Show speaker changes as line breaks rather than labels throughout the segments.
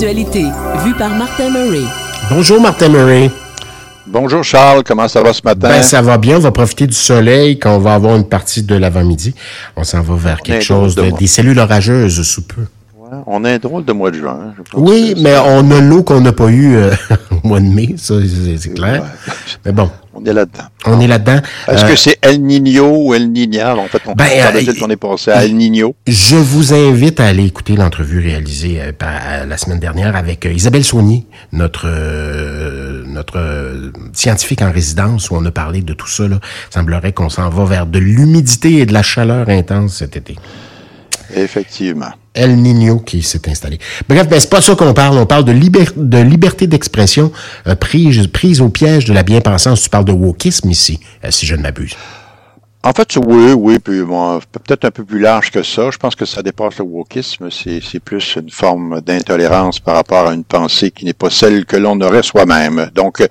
l'actualité, vue par Martin Murray.
Bonjour Martin Murray.
Bonjour Charles, comment ça va ce matin?
Ben, ça va bien, on va profiter du soleil quand on va avoir une partie de l'avant-midi. On s'en va vers quelque chose, de, des cellules orageuses sous peu.
on a un drôle de mois de juin.
Oui, mais on a l'eau qu'on n'a pas eue euh, au mois de mai, ça c'est clair. Mais bon.
On est là-dedans.
On est là-dedans.
Est-ce que euh, c'est El Niño ou El Niñal? En fait, on, ben, euh, qu'on est passé à El Niño.
Je vous invite à aller écouter l'entrevue réalisée euh, la semaine dernière avec Isabelle Saunier, notre notre scientifique en résidence, où on a parlé de tout ça. Là. Il semblerait qu'on s'en va vers de l'humidité et de la chaleur intense cet été.
Effectivement.
El Niño qui s'est installé. Bref, ben, c'est pas ça qu'on parle. On parle de, de liberté d'expression euh, prise, prise au piège de la bien-pensance. Tu parles de wokisme ici, euh, si je ne m'abuse.
En fait, oui, oui, puis peut-être un peu plus large que ça. Je pense que ça dépasse le wokisme. C'est plus une forme d'intolérance par rapport à une pensée qui n'est pas celle que l'on aurait soi-même. Donc,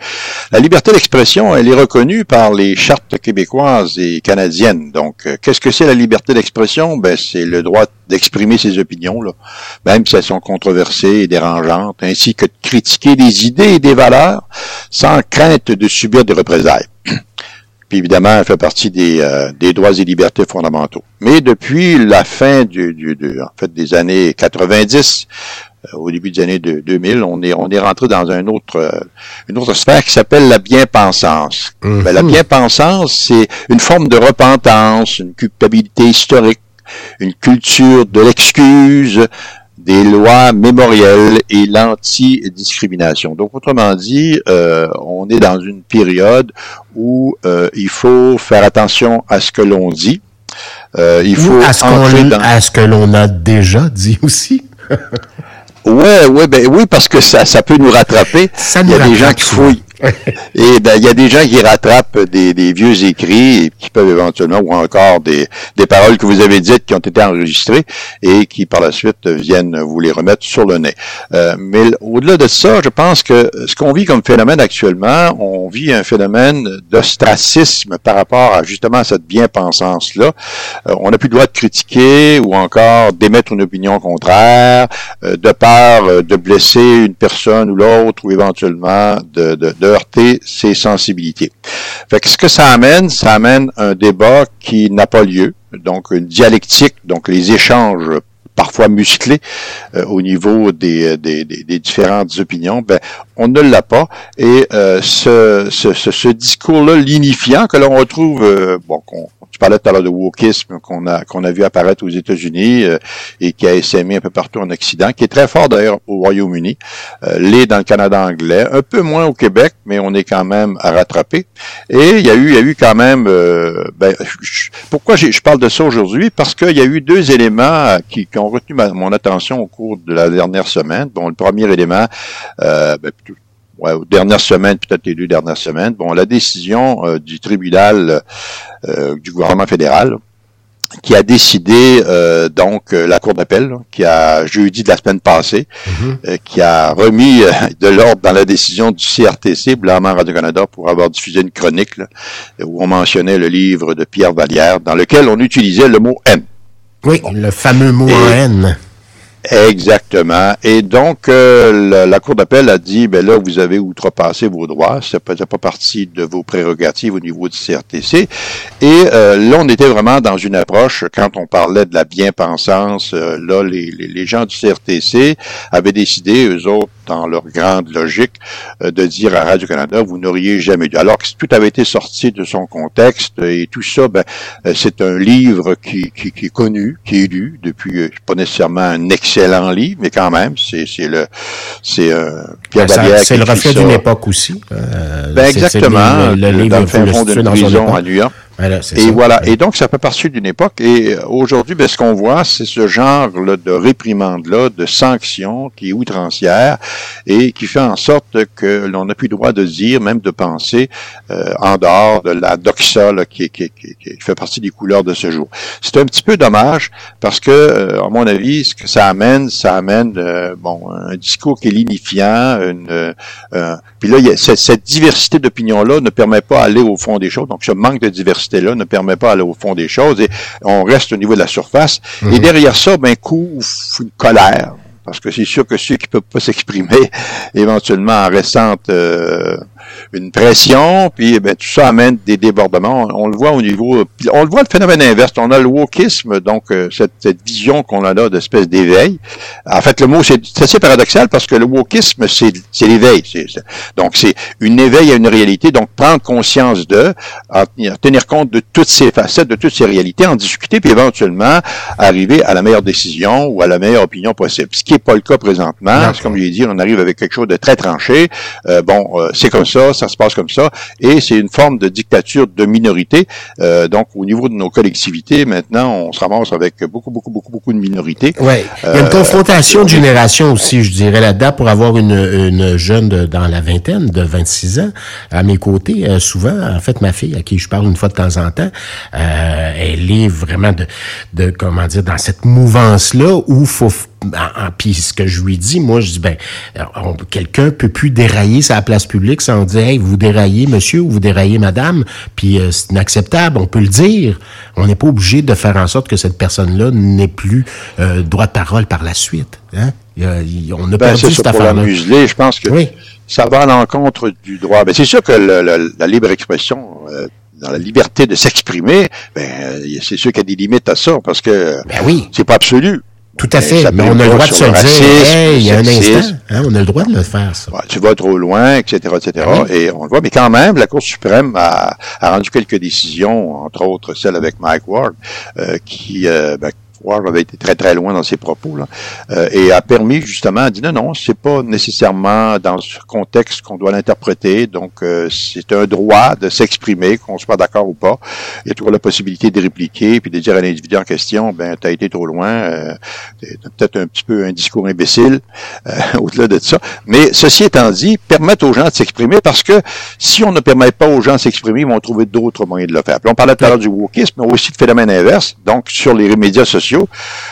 la liberté d'expression, elle est reconnue par les chartes québécoises et canadiennes. Donc, qu'est-ce que c'est la liberté d'expression? Ben, c'est le droit d'exprimer ses opinions, même si elles sont controversées et dérangeantes, ainsi que de critiquer des idées et des valeurs sans crainte de subir des représailles. Puis évidemment, elle fait partie des, euh, des droits et libertés fondamentaux. Mais depuis la fin du, du en fait, des années 90, euh, au début des années 2000, on est on est rentré dans un autre euh, une autre sphère qui s'appelle la bien-pensance. Ben, la bien-pensance, c'est une forme de repentance, une culpabilité historique, une culture de l'excuse, des lois mémorielles et l'anti-discrimination. Donc, autrement dit, euh, on est dans une période où euh, il faut faire attention à ce que l'on dit.
Euh, il faut à ce, dans... à ce que l'on a déjà dit aussi.
ouais, ouais, ben oui, parce que ça, ça peut nous rattraper.
Ça il y a des gens qui fouillent.
Et ben, il y a des gens qui rattrapent des, des, vieux écrits et qui peuvent éventuellement, ou encore des, des paroles que vous avez dites qui ont été enregistrées et qui par la suite viennent vous les remettre sur le nez. Euh, mais au-delà de ça, je pense que ce qu'on vit comme phénomène actuellement, on vit un phénomène d'ostracisme par rapport à justement cette bien-pensance-là. Euh, on n'a plus le droit de critiquer ou encore d'émettre une opinion contraire, euh, de peur de blesser une personne ou l'autre ou éventuellement de, de heurter ses sensibilités. Fait que ce que ça amène, ça amène un débat qui n'a pas lieu, donc une dialectique, donc les échanges parfois musclés euh, au niveau des, des, des, différentes opinions, ben, on ne l'a pas. Et euh, ce, discours-là, lignifiant, que l'on retrouve, euh, bon, je parlais tout à l'heure de wokisme qu'on a qu'on a vu apparaître aux États-Unis euh, et qui a essaimé un peu partout en Occident, qui est très fort d'ailleurs au Royaume-Uni, euh, l'est dans le Canada anglais, un peu moins au Québec, mais on est quand même à rattraper. Et il y a eu il y a eu quand même euh, ben, pourquoi je parle de ça aujourd'hui? Parce qu'il y a eu deux éléments qui, qui ont retenu mon attention au cours de la dernière semaine. Bon, le premier élément, euh, ben, ouais, aux dernières semaines, peut-être les deux dernières semaines, bon, la décision euh, du tribunal euh, du gouvernement fédéral qui a décidé euh, donc la cour d'appel qui a jeudi de la semaine passée mm-hmm. qui a remis de l'ordre dans la décision du CRTC Blanc Radio Canada pour avoir diffusé une chronique où on mentionnait le livre de Pierre Vallière dans lequel on utilisait le mot haine.
Oui, le fameux mot haine.
Exactement. Et donc, euh, la, Cour d'appel a dit, ben là, vous avez outrepassé vos droits, ça faisait pas partie de vos prérogatives au niveau du CRTC. Et euh, là, on était vraiment dans une approche, quand on parlait de la bien-pensance, euh, là, les, les, gens du CRTC avaient décidé, eux autres, dans leur grande logique, de dire à Radio-Canada, vous n'auriez jamais dû. Alors que tout avait été sorti de son contexte et tout ça, ben, c'est un livre qui, qui, qui, est connu, qui est lu depuis, pas nécessairement un excellent livre, mais quand même, c'est le c'est euh,
Pierre ben, C'est le reflet d'une époque aussi. Euh,
ben exactement. Le, livre dans le fin fond d'une prison à New York et voilà. Et donc, ça peut partir d'une époque. Et euh, aujourd'hui, ben, ce qu'on voit, c'est ce genre là, de réprimande-là, de sanctions qui est outrancière et qui fait en sorte que l'on n'a plus le droit de dire, même de penser, euh, en dehors de la doxa qui, qui, qui, qui, fait partie des couleurs de ce jour. C'est un petit peu dommage parce que, euh, à mon avis, ce que ça amène, ça amène bon un discours qui est lignifiant. Une, puis là, y a, cette, cette diversité d'opinions-là ne permet pas d'aller au fond des choses. Donc, ce manque de diversité ne permet pas d'aller au fond des choses et on reste au niveau de la surface. Et mhm. derrière ça, ben, couvre une colère. parce que c'est sûr que ceux qui peuvent pas s'exprimer, éventuellement en ressentent euh, une pression, puis eh ben, tout ça amène des débordements. On, le voit au niveau, on le voit le phénomène inverse. On a le wokisme, donc euh, cette, cette, vision qu'on a là d'espèce d'éveil. En fait, le mot c'est assez paradoxal parce que le wokisme c'est l'éveil. Donc c'est une éveil à une réalité. Donc prendre conscience de, tenir compte de toutes ces facettes, de toutes ces réalités, en discuter, puis éventuellement arriver à la meilleure décision ou à la meilleure opinion possible. Ce qui n'est pas le cas présentement. Comme je l'ai dit, on arrive avec quelque chose de très tranché. Euh, bon, euh, c'est comme ça ça, se passe comme ça, et c'est une forme de dictature de minorité. Euh, donc, au niveau de nos collectivités, maintenant, on se ramasse avec beaucoup, beaucoup, beaucoup, beaucoup de minorités.
Oui, il y a une euh, confrontation de génération aussi, je dirais, là-dedans, pour avoir une, une jeune de, dans la vingtaine, de 26 ans, à mes côtés, euh, souvent, en fait, ma fille, à qui je parle une fois de temps en temps, elle est vraiment de, de, comment dire, dans cette mouvance-là où faut puis ce que je lui dis, moi, je dis, ben, quelqu'un peut plus dérailler sa place publique sans dire, hey, vous déraillez monsieur ou vous déraillez madame, puis euh, c'est inacceptable, on peut le dire. On n'est pas obligé de faire en sorte que cette personne-là n'ait plus euh, droit de parole par la suite. Hein?
on a ben, perdu cette affaire Pour la museler, je pense que ça va à l'encontre du droit. Ben, c'est sûr que la libre expression... Euh, dans la liberté de s'exprimer, ben, c'est sûr qu'il y a des limites à ça, parce que
ben oui.
c'est pas absolu.
Tout à fait, mais on a le droit de se dire, il y a un instant, hein, on a le droit de le faire, ça.
tu vas trop loin, etc., etc., ah et on le voit, mais quand même, la Cour suprême a, a rendu quelques décisions, entre autres celle avec Mike Ward, euh, qui, euh, ben, Avait été très très loin dans ses propos là, euh, et a permis justement à dire non non c'est pas nécessairement dans ce contexte qu'on doit l'interpréter donc euh, c'est un droit de s'exprimer qu'on soit d'accord ou pas il y a toujours la possibilité de répliquer puis de dire à l'individu en question ben t'as été trop loin euh, t'as peut-être un petit peu un discours imbécile euh, au-delà de ça. Mais ceci étant dit permettre aux gens de s'exprimer parce que si on ne permet pas aux gens de s'exprimer ils vont trouver d'autres moyens de le faire. Puis on parlait tout à l'heure du wokisme mais aussi de phénomène inverse donc sur les médias sociaux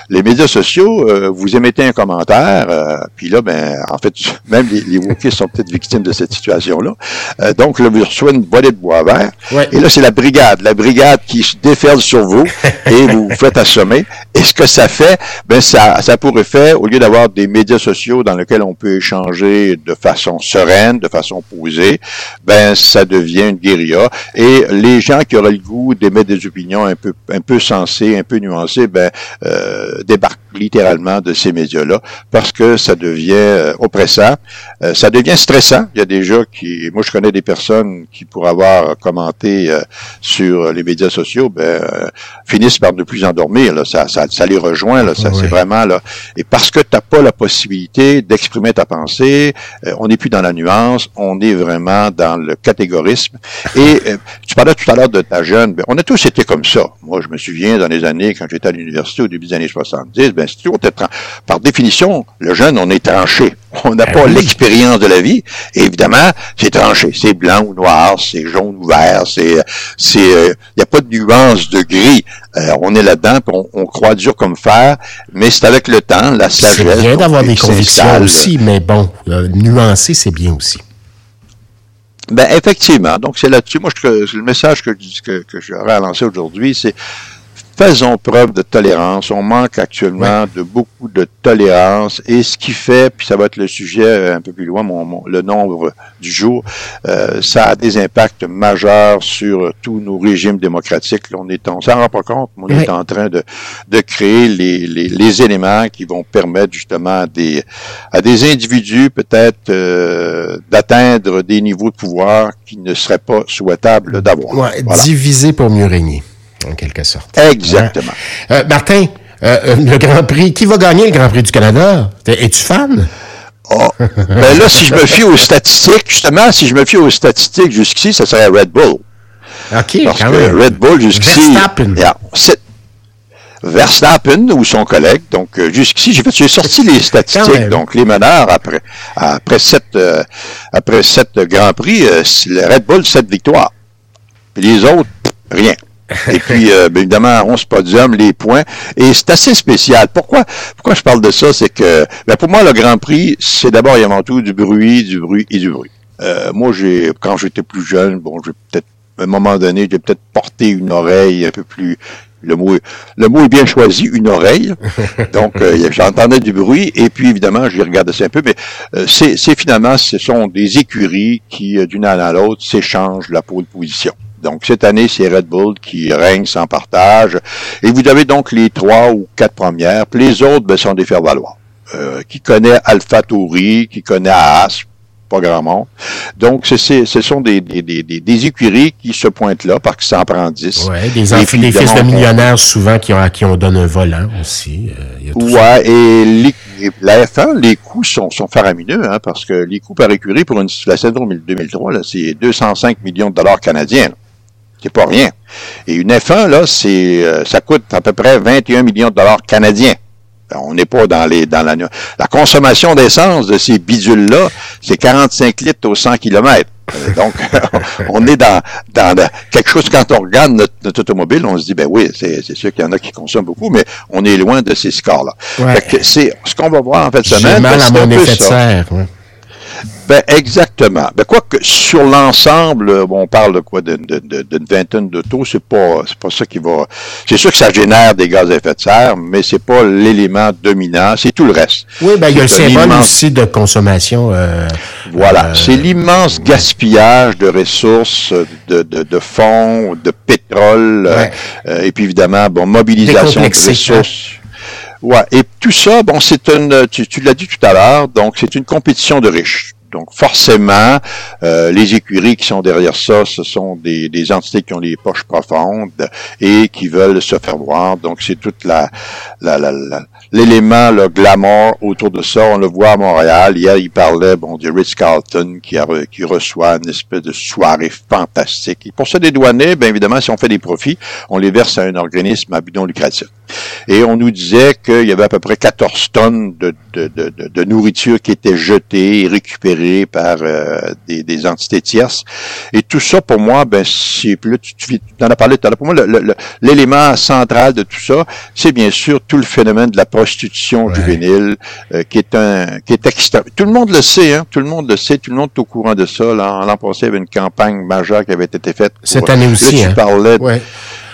les médias sociaux, euh, vous émettez un commentaire, euh, puis là, ben, en fait, même les, les sont peut-être victimes de cette situation-là. Euh, donc, là, vous recevez une volée de bois vert. Et là, c'est la brigade, la brigade qui se déferle sur vous et vous vous faites assommer. Et ce que ça fait, ben, ça, ça pour effet, au lieu d'avoir des médias sociaux dans lesquels on peut échanger de façon sereine, de façon posée, ben, ça devient une guérilla. Et les gens qui auraient le goût d'émettre des opinions un peu, un peu sensées, un peu nuancées, ben, débarque littéralement de ces médias-là parce que ça devient euh, oppressant, euh, ça devient stressant. Il y a des gens qui, moi je connais des personnes qui pour avoir commenté euh, sur les médias sociaux, ben finissent par ne plus endormir. Là, ça, ça, ça les rejoint. Là, ça, c'est vraiment là. Et parce que t'as pas la possibilité d'exprimer ta pensée, on n'est plus dans la nuance, on est vraiment dans le catégorisme. Et tu parlais tout à l'heure de ta jeune, ben, on a tous été comme ça. Moi, je me souviens dans les années quand j'étais à l'université au début des années 70, ben, par définition, le jeune, on est tranché. On n'a ben pas l'expérience de la vie. évidemment, c'est tranché. C'est blanc ou noir, c'est jaune ou vert, c'est, c'est, il euh, n'y a pas de nuance de gris. Euh, on est là-dedans, on, on, croit dur comme fer, mais c'est avec le temps, la sagesse.
C'est bien d'avoir des convictions aussi, mais bon, nuancer, c'est bien aussi.
Ben effectivement. Donc c'est là-dessus. Moi, je, le message que, que, que j'aurais à lancer aujourd'hui, c'est faisons preuve de tolérance. On manque actuellement de beaucoup de tolérance. Et ce qui fait, puis ça va être le sujet euh, un peu plus loin, mon, le nombre du jour, euh, ça a des impacts majeurs sur tous nos régimes démocratiques. Là, on est, on s'en rend pas compte, mais on est en train de, de créer les, les, les, éléments qui vont permettre justement à des, à des individus peut-être euh, d'atteindre des niveaux de pouvoir qui ne seraient pas souhaitables d'avoir.
Ouais, Diviser pour mieux régner en quelque sorte.
Exactement.
Euh, Martin, euh, euh, le Grand Prix, qui va gagner le Grand Prix du Canada? Es-tu fan?
Oh. ben là, si je me fie aux statistiques, justement, si je me fie aux statistiques jusqu'ici, ça serait Red Bull.
OK,
Parce que Red Bull jusqu'ici.
Verstappen.
Verstappen ou son collègue. Donc, jusqu'ici, j'ai fait, j'ai sorti les statistiques. Donc, les meneurs après, après sept, après sept Grands Prix, le Red Bull, sept victoires. Puis les autres, rien. Et puis, euh, bien évidemment, 11 podiums, les points. Et c'est assez spécial. Pourquoi, pourquoi je parle de ça? C'est que, ben pour moi, le Grand Prix, c'est d'abord et avant tout du bruit, du bruit et du bruit. Euh, moi, j'ai, quand j'étais plus jeune, bon, j'ai peut-être, à un moment donné, j'ai peut-être porté une oreille un peu plus, le mot, le mot est bien choisi, une oreille. Donc, euh, j'entendais du bruit et puis évidemment, je regardais ça un peu, mais euh, c'est finalement, ce sont des écuries qui, euh, d'une année à l'autre, s'échangent la pole position. Donc, cette année, c'est Red Bull qui règne sans partage. Et vous avez donc les trois ou quatre premières. Puis les autres, ben, sont des faire-valoir. Euh, qui connaît Alpha Tauri, qui connaît Haas, pas grand monde. Donc, ce sont des, des, des, des, écuries qui se pointent là parce que ça en prend 10.
Ouais, des, enfants, des fils de millionnaires souvent qui ont, à qui on donne un volant aussi.
Euh, ouais, et les, la F1, les coûts sont, sont faramineux, hein, parce que les coûts par écurie pour une, la saison 2003, c'est 205 millions de dollars canadiens. C'est pas rien. Et une F1, là, c'est, euh, ça coûte à peu près 21 millions de dollars canadiens. Ben, on n'est pas dans les dans la la consommation d'essence de ces bidules-là, c'est 45 litres au 100 km. Euh, donc, on est dans, dans quelque chose, quand on regarde notre, automobile, on se dit, ben oui, c'est sûr qu'il y en a qui consomment beaucoup, mais on est loin de ces scores-là. C'est ce qu'on va voir en fait semaine.
mal à mon effet de serre.
Ben exactement. Ben quoi que sur l'ensemble, euh, on parle de quoi? D'une de, de, vingtaine d'autos, c'est pas c'est pas ça qui va. C'est sûr que ça génère des gaz à effet de serre, mais c'est pas l'élément dominant, c'est tout le reste.
Oui, ben il y a un symbole aussi de consommation. Euh,
voilà, euh, c'est l'immense gaspillage de ressources, de, de, de fonds, de pétrole, et puis évidemment, bon, mobilisation de hein. ressources. Ouais, et tout ça, bon, c'est une, tu, tu l'as dit tout à l'heure, donc c'est une compétition de riches. Donc forcément, euh, les écuries qui sont derrière ça, ce sont des, des, entités qui ont les poches profondes et qui veulent se faire voir. Donc c'est toute la, la, la, l'élément, le glamour autour de ça. On le voit à Montréal. Hier, il parlait bon du Ritz Carlton qui, qui reçoit une espèce de soirée fantastique. Et pour se dédouaner, bien évidemment, si on fait des profits, on les verse à un organisme à but non lucratif. Et on nous disait qu'il y avait à peu près 14 tonnes de, de, de, de nourriture qui était jetée et récupérée par euh, des, entités tierces. Et tout ça, pour moi, ben, c'est plus tu, tu, en as parlé tout à l'heure. Pour moi, l'élément central de tout ça, c'est bien sûr tout le phénomène de la prostitution juvénile, euh, qui est un, qui est extrême. Tout le monde le sait, hein. Tout le monde le sait. Tout le monde est au courant de ça. L'an passé, il y avait une campagne majeure qui avait été faite.
Cette année aussi.
Là, tu hein. parlais.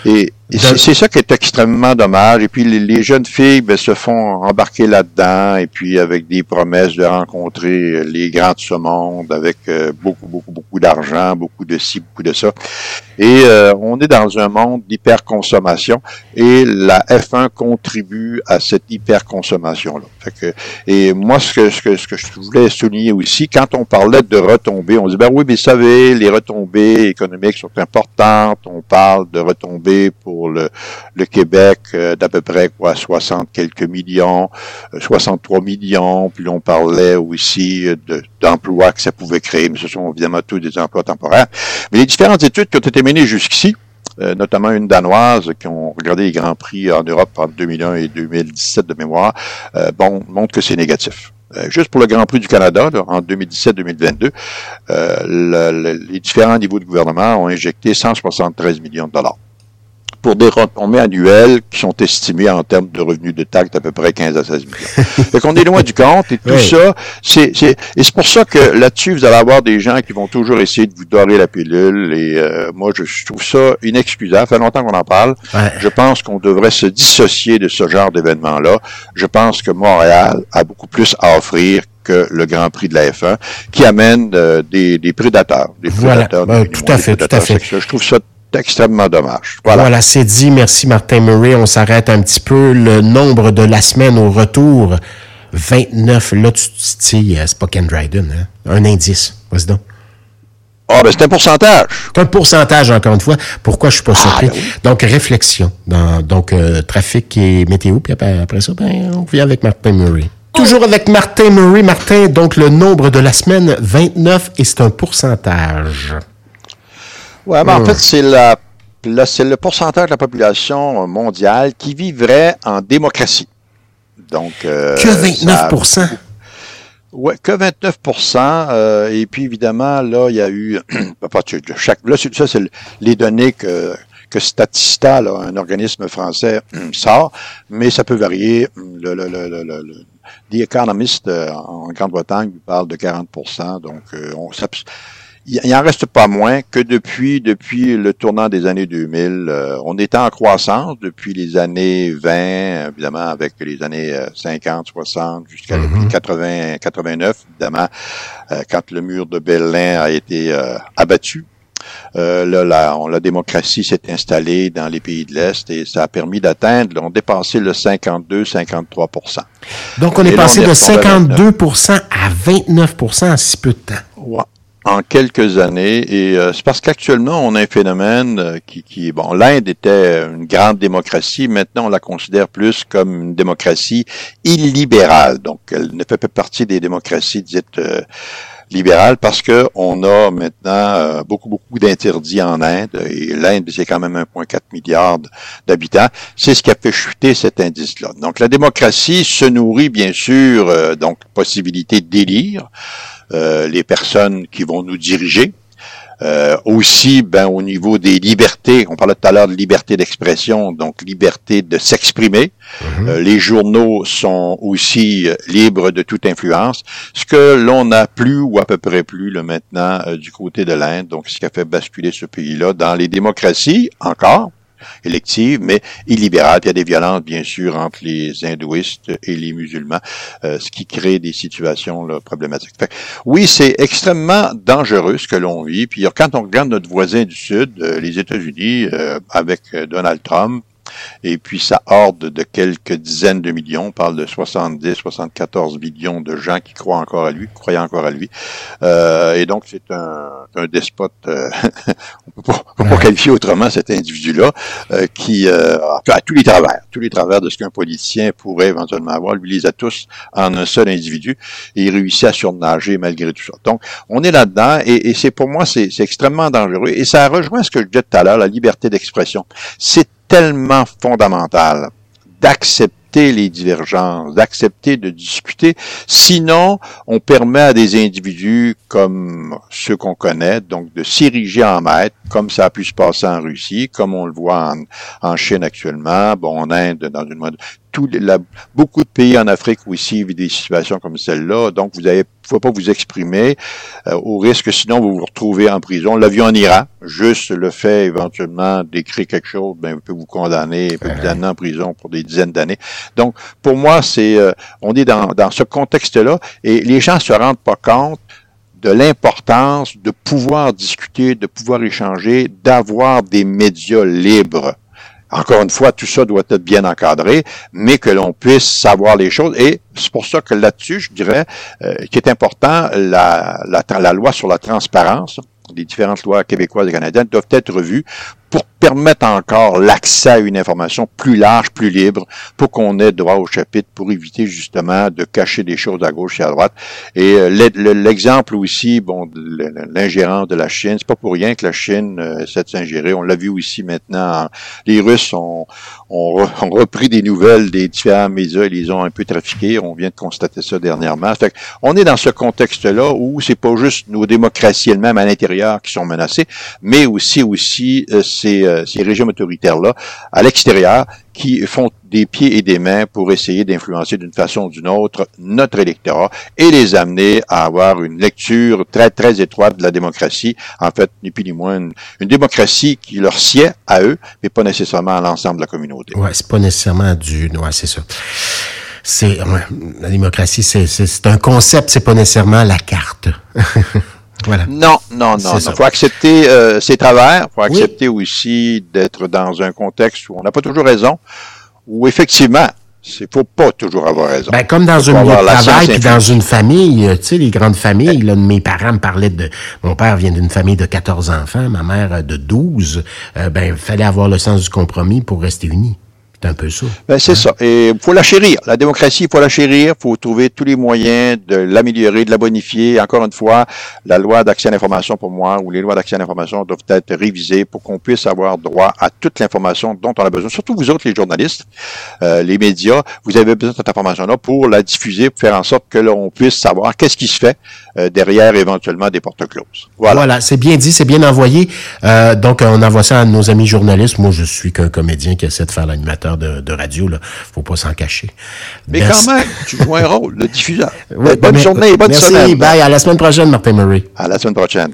Et, c'est ça qui est extrêmement dommage. Et puis les, jeunes filles ben, se font embarquer là-dedans, et puis avec des promesses de rencontrer les grands de ce monde, avec euh, beaucoup, beaucoup, beaucoup d'argent, beaucoup de ci, beaucoup de ça. Et euh, on est dans un monde d'hyperconsommation, et la F1 contribue à cette hyperconsommation-là. Et moi, ce que, ce, que, ce que je voulais souligner aussi, quand on parlait de retombées, on dit, ben oui, mais vous savez, les retombées économiques sont importantes, on parle de retombées pour le, Québec euh, d'à peu près quoi 60 quelques millions, 63 euh, millions, puis on parlait aussi d'emplois que ça pouvait créer, mais ce sont évidemment tous des emplois temporaires. Mais les différentes études qui ont été menées jusqu'ici, euh, notamment une danoise qui ont regardé les grands prix en Europe en 2001 et 2017 de mémoire, bon, montrent que c'est négatif. juste pour le Grand Prix du Canada, en 2017-2022, les différents niveaux de gouvernement ont injecté 173 millions de dollars pour des retombées annuelles qui sont estimées en termes de revenus de taxes d'à peu près 15 à 16 millions. fait qu'on est loin du compte et tout ça, c'est, c'est, et c'est pour ça que là-dessus, vous allez avoir des gens qui vont toujours essayer de vous dorer la pilule et euh, moi, je, trouve ça inexcusable. Ça fait longtemps qu'on en parle. Je pense qu'on devrait se dissocier de ce genre d'événement-là. Je pense que Montréal a beaucoup plus à offrir que le Grand Prix de la F1, qui amène euh, des, des prédateurs. Des
prédateurs ben, tout à fait, tout à fait.
Je trouve ça extrêmement dommage.
Voilà, c'est dit. Merci Martin Murray. On s'arrête un petit peu. Le nombre de la semaine au retour, 29. Là, tu sais, c'est pas Ken Dryden. Hein? Un indice. Vas-y donc.
Ah, ben c'est un pourcentage.
C'est un pourcentage, encore une fois. Pourquoi je suis pas ah, surpris? Ben donc, réflexion. Dans, donc, euh, trafic et météo. Puis après, ça, ben, on vient avec Martin Murray. Toujours avec Martin Murray. Martin, donc le nombre de la semaine, 29, et c'est un pourcentage.
Oui, mais en fait, c'est la, c'est le pourcentage de la population mondiale qui vivrait en démocratie. Donc,
euh, que 29%
Oui, que 29% euh, Et puis, évidemment, là, il y a eu... chaque, là, ça, c'est les données que, que Statista, un organisme français, sort, mais ça peut varier. Le, le, le, le, The Economist euh, en Grande-Bretagne parle de 40% donc on, ça, il n'en reste pas moins que depuis depuis le tournant des années 2000, euh, on était en croissance depuis les années 20, évidemment avec les années 50, 60 jusqu'à 80, 89, évidemment euh, quand le mur de Berlin a été euh, abattu. là, la, la démocratie s'est installée dans les pays de l'Est et ça a permis d'atteindre, on dépassé le 52-53%
Donc, on est passé de 52% à 29% en si peu de temps.
Ouais en quelques années. Et euh, c'est parce qu'actuellement on a un phénomène euh, qui, qui bon l'Inde était une grande démocratie. Maintenant on la considère plus comme une démocratie illibérale. Donc elle ne fait pas partie des démocraties dites euh, libérales parce que on a maintenant beaucoup beaucoup d'interdits en Inde. Et l'Inde c'est quand même 1,4 milliard d'habitants. C'est ce qui a fait chuter cet indice là donc la démocratie se nourrit bien sûr donc possibilité délire. euh, les personnes qui vont nous diriger. Euh, aussi, ben, au niveau des libertés, on parlait tout à l'heure de liberté d'expression, donc liberté de s'exprimer. Mhm. Euh, les journaux sont aussi libres de toute influence, ce que l'on n'a plus ou à peu près plus le maintenant du côté de l'Inde, donc ce qui a fait basculer ce pays-là dans les démocraties encore élective, mais illibérale. Il y a des violences, bien sûr, entre les hindouistes et les musulmans, euh, ce qui crée des situations là, problématiques. oui, c'est extrêmement dangereux ce que l'on vit. Puis quand on regarde notre voisin du Sud, euh, les États-Unis, euh, avec Donald Trump, et puis sa horde de quelques dizaines de millions, on parle de 70, 74 millions de gens qui croient encore à lui, croyaient encore à lui. Euh, et donc c'est un, un, despote, euh, on peut pas, peut pas qualifier autrement cet individu-là, euh, qui euh, a tous les travers, tous les travers de ce qu'un politicien pourrait éventuellement avoir, lui les a tous en un seul individu, et il réussit à surnager malgré tout ça. Donc on est là-dedans, et, et c'est pour moi c'est extrêmement dangereux, et ça rejoint ce que je disais tout à l'heure, la liberté d'expression. C'est tellement fondamental d'accepter les divergences, d'accepter de discuter. Sinon, on permet à des individus comme ceux qu'on connaît, donc de s'ériger en maître, comme ça a pu se passer en Russie, comme on le voit en, Chine actuellement, bon, en Inde, dans une tout la, beaucoup de pays en Afrique aussi vivent des situations comme celle-là. Donc, vous avez, faut pas vous exprimer euh, au risque, sinon vous vous retrouvez en prison. L'avion en ira. Juste le fait éventuellement d'écrire quelque chose, ben, peut vous condamner, peut vous amener en prison pour des dizaines d'années. Donc, pour moi, c'est, euh, on est dans, dans ce contexte-là et les gens se rendent pas compte de l'importance de pouvoir discuter, de pouvoir échanger, d'avoir des médias libres. Encore une fois, tout ça doit être bien encadré, mais que l'on puisse savoir les choses. Et c'est pour ça que là-dessus, je dirais, euh, qui est important, la, la, la loi sur la transparence, les différentes lois québécoises et canadiennes doivent être revues pour permettre encore l'accès à une information plus large, plus libre, pour qu'on ait droit au chapitre, pour éviter justement de cacher des choses à gauche et à droite. Et euh, l'exemple aussi, bon, l'ingérence de la Chine, c'est pas pour rien que la Chine euh, de s'ingérer. On l'a vu aussi maintenant. Les Russes ont, ont, repris des nouvelles des différents médias et les ont un peu trafiqués. On vient de constater ça dernièrement. Fait on est dans ce contexte-là où c'est pas juste nos démocraties elles-mêmes à l'intérieur qui sont menacées, mais aussi aussi euh, ces, euh, ces régimes autoritaires-là à l'extérieur qui font des pieds et des mains pour essayer d'influencer d'une façon ou d'une autre notre électorat et les amener à avoir une lecture très, très étroite de la démocratie. En fait, ni plus ni moins, une, démocratie qui leur sied à eux, mais pas nécessairement à l'ensemble de la communauté.
Ouais, c'est pas nécessairement du... Ouais, c'est ça. C'est... la démocratie, c'est un concept, c'est pas nécessairement la carte.
Non, non, non. Il faut accepter euh, ses travers, il faut accepter aussi d'être dans un contexte où on n'a pas toujours raison, où effectivement, il faut pas toujours avoir raison.
Ben, comme dans un milieu de travail, puis dans une famille, tu sais, les grandes familles, là, mes parents me parlaient de... Mon père vient d'une famille de 14 enfants, ma mère de 12. Euh, ben, il fallait avoir le sens du compromis pour rester unis. C'est un peu ça.
Ben, c'est ça. Et faut la chérir. La démocratie, il faut la chérir. Il faut trouver tous les moyens de l'améliorer, de la bonifier. Encore une fois, la loi d'accès à l'information pour moi, ou les lois d'accès à l'information doivent être révisées pour qu'on puisse avoir droit à toute l'information dont on a besoin. Surtout vous autres, les journalistes, euh, les médias, vous avez besoin de cette information-là pour la diffuser, pour faire en sorte que l'on puisse savoir qu'est-ce qui se fait euh, derrière éventuellement des portes closes.
Voilà. Voilà, c'est bien dit, c'est bien envoyé. Euh, donc, on envoie ça à nos amis journalistes. Moi, je suis qu'un comédien qui essaie de faire l'animateur de, radio. Là. faut pas s'en cacher.
Mais quand même, tu joues un rôle de diffuseur. bonne journée, bonne
merci,
semaine.
Bye. À la semaine prochaine, Martin Murray.
À la semaine prochaine.